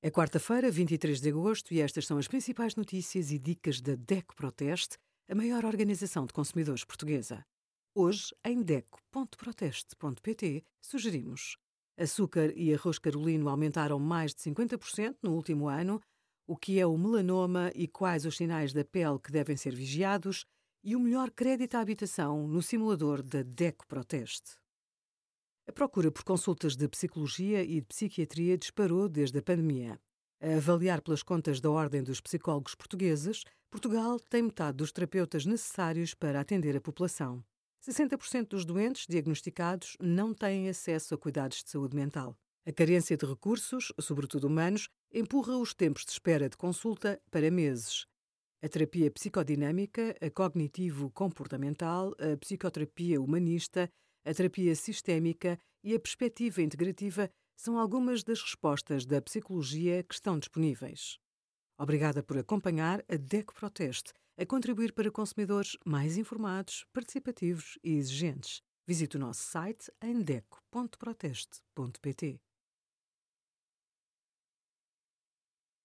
É quarta-feira, 23 de agosto, e estas são as principais notícias e dicas da DECO Proteste, a maior organização de consumidores portuguesa. Hoje, em DECO.proteste.pt, sugerimos: açúcar e arroz carolino aumentaram mais de 50% no último ano, o que é o melanoma e quais os sinais da pele que devem ser vigiados, e o melhor crédito à habitação no simulador da DECO Proteste. A procura por consultas de psicologia e de psiquiatria disparou desde a pandemia. A avaliar pelas contas da Ordem dos Psicólogos Portugueses, Portugal tem metade dos terapeutas necessários para atender a população. 60% dos doentes diagnosticados não têm acesso a cuidados de saúde mental. A carência de recursos, sobretudo humanos, empurra os tempos de espera de consulta para meses. A terapia psicodinâmica, a cognitivo-comportamental, a psicoterapia humanista a terapia sistémica e a perspectiva integrativa são algumas das respostas da psicologia que estão disponíveis. Obrigada por acompanhar a DECO Proteste, a contribuir para consumidores mais informados, participativos e exigentes. Visite o nosso site em deco.proteste.pt.